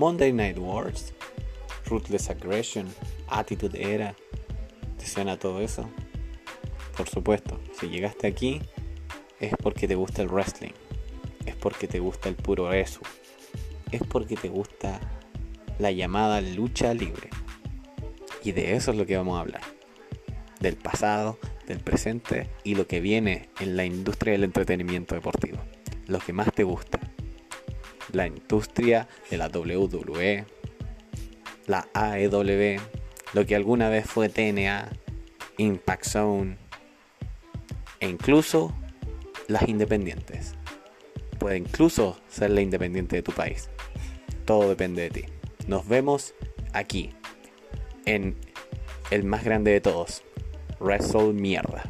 Monday Night Wars, Ruthless Aggression, Attitude Era. ¿Te suena todo eso? Por supuesto, si llegaste aquí es porque te gusta el wrestling, es porque te gusta el puro eso, es porque te gusta la llamada lucha libre. Y de eso es lo que vamos a hablar. Del pasado, del presente y lo que viene en la industria del entretenimiento deportivo. Lo que más te gusta. La industria de la WWE, la AEW, lo que alguna vez fue TNA, Impact Zone e incluso las independientes. Puede incluso ser la independiente de tu país. Todo depende de ti. Nos vemos aquí, en el más grande de todos, Wrestle Mierda.